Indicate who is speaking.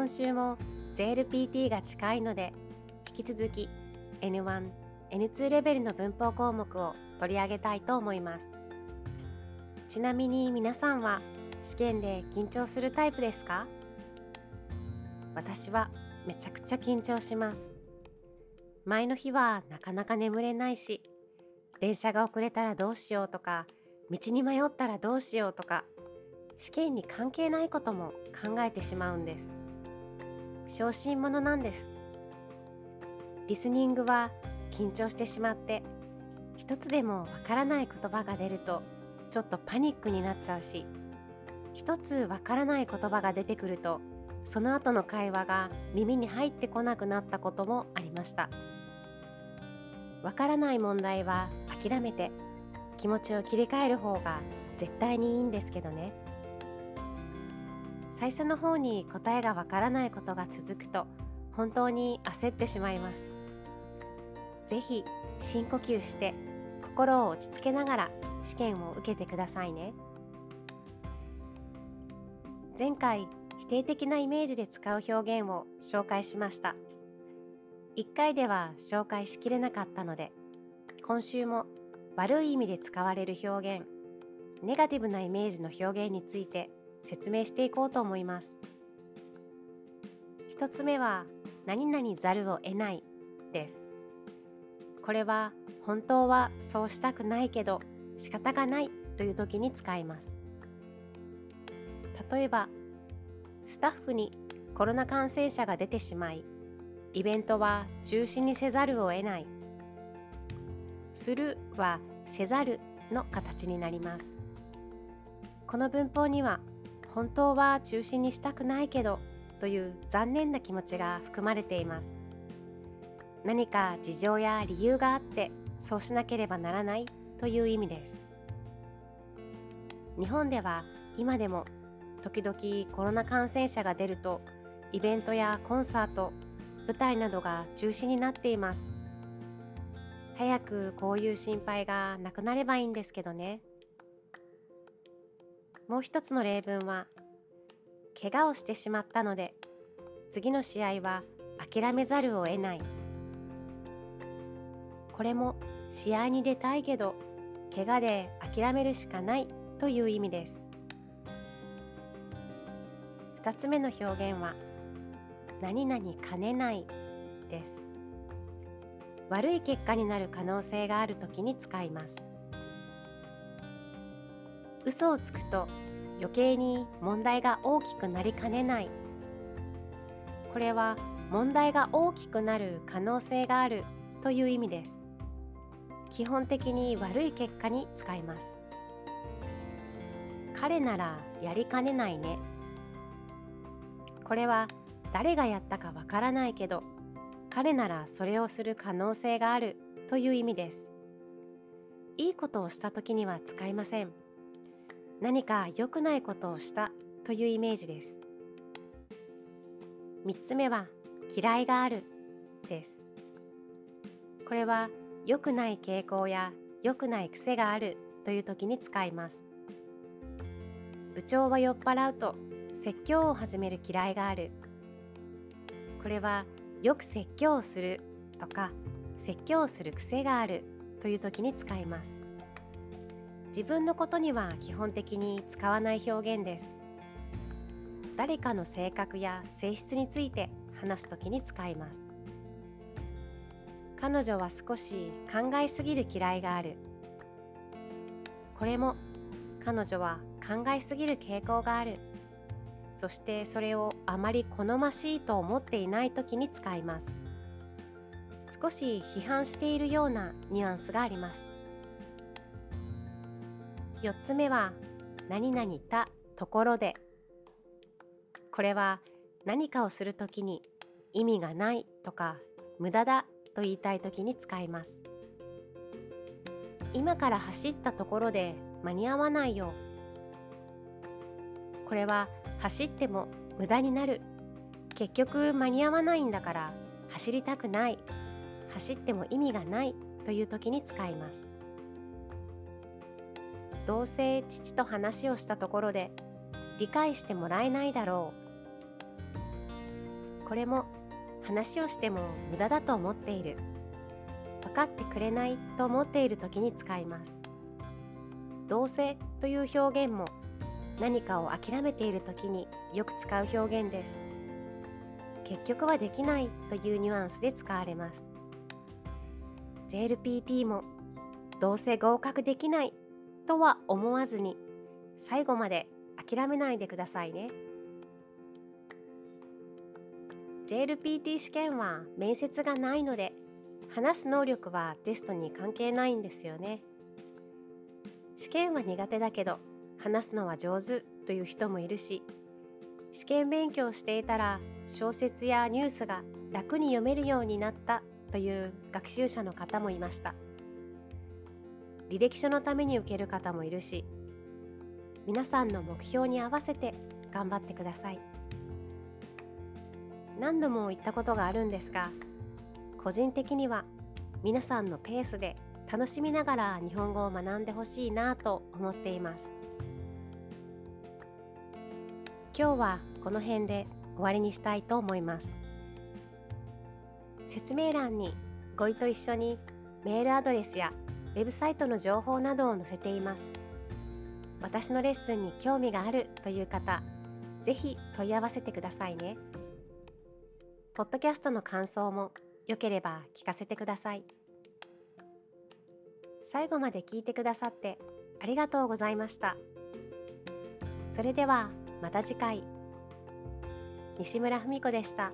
Speaker 1: 今週も JLPT が近いので引き続き N1、N2 レベルの文法項目を取り上げたいと思います。ちなみに皆さんは試験で緊張するタイプですか？私はめちゃくちゃ緊張します。前の日はなかなか眠れないし電車が遅れたらどうしようとか道に迷ったらどうしようとか試験に関係ないことも考えてしまうんです。小心者なんです。リスニングは緊張してしまって一つでもわからない言葉が出るとちょっとパニックになっちゃうし一つわからない言葉が出てくるとその後の会話が耳に入ってこなくなったこともありました。わからない問題は諦めて気持ちを切り替える方が絶対にいいんですけどね。最初の方に答えがわからないことが続くと本当に焦ってしまいます。是非深呼吸して心を落ち着けながら試験を受けてくださいね。前回否定的なイメージで使う表現を紹介しました。1回では紹介しきれなかったので今週も悪い意味で使われる表現ネガティブなイメージの表現について説明していこうと思います。一つ目は何々ざるを得ないです。これは本当はそうしたくないけど仕方がないという時に使います。例えばスタッフにコロナ感染者が出てしまいイベントは中止にせざるを得ない。するはせざるの形になります。この文法には本当は中心にしたくないけどという残念な気持ちが含まれています。何か事情や理由があってそうしなければならないという意味です。日本では今でも時々コロナ感染者が出るとイベントやコンサート舞台などが中止になっています。早くこういう心配がなくなればいいんですけどね。もう一つの例文は怪我をしてしまったので次の試合は諦めざるを得ない。これも試合に出たいけど怪我で諦めるしかないという意味です。2つ目の表現は何々兼ねないです。悪い結果になる可能性がある時に使います。嘘をつくと余計に問題が大きくなりかねない。これは問題が大きくなる可能性があるという意味です。基本的に悪い結果に使います。彼ならやりかねないね。これは誰がやったかわからないけど彼ならそれをする可能性があるという意味です。いいことをした時には使いません。何か良くないことをしたというイメージです。3つ目は嫌いがあるです。これは良くない傾向や良くない癖があるという時に使います。部長は酔っ払うと説教を始める嫌いがある。これはよく説教をするとか説教をする癖があるという時に使います。自分のことには基本的に使わない表現です。誰かの性格や性質について話す時に使います。彼女は少し考えすぎる嫌いがある。これも彼女は考えすぎる傾向がある。そしてそれをあまり好ましいと思っていない時に使います。少し批判しているようなニュアンスがあります。4つ目は何々たところで。これは何かをするときに意味がないとか無駄だと言いたいときに使います。今から走ったところで間に合わないよ。これは走っても無駄になる。結局間に合わないんだから走りたくない。走っても意味がないという時に使います。どうせ父と話をしたところで理解してもらえないだろう。これも話をしても無駄だと思っている。分かってくれないと思っている時に使います。どうせという表現も何かを諦めている時によく使う表現です。結局はできないというニュアンスで使われます。JLPT もどうせ合格できないとは思わずに最後まで諦めないでくださいね。JLPT 試験は面接がないので話す能力はテストに関係ないんですよね。試験は苦手だけど話すのは上手という人もいるし試験勉強していたら小説やニュースが楽に読めるようになったという学習者の方もいました。履歴書のために受ける方もいるし皆さんの目標に合わせて頑張ってください。何度も言ったことがあるんですが個人的には皆さんのペースで楽しみながら日本語を学んでほしいなと思っています。今日はこの辺で終わりにしたいと思います。説明欄にご意と一緒にメールアドレスやウェブサイトの情報などを載せています。私のレッスンに興味があるという方ぜひ問い合わせてくださいね。ポッドキャストの感想もよければ聞かせてください。最後まで聞いてくださってありがとうございました。それではまた次回。西村文子でした。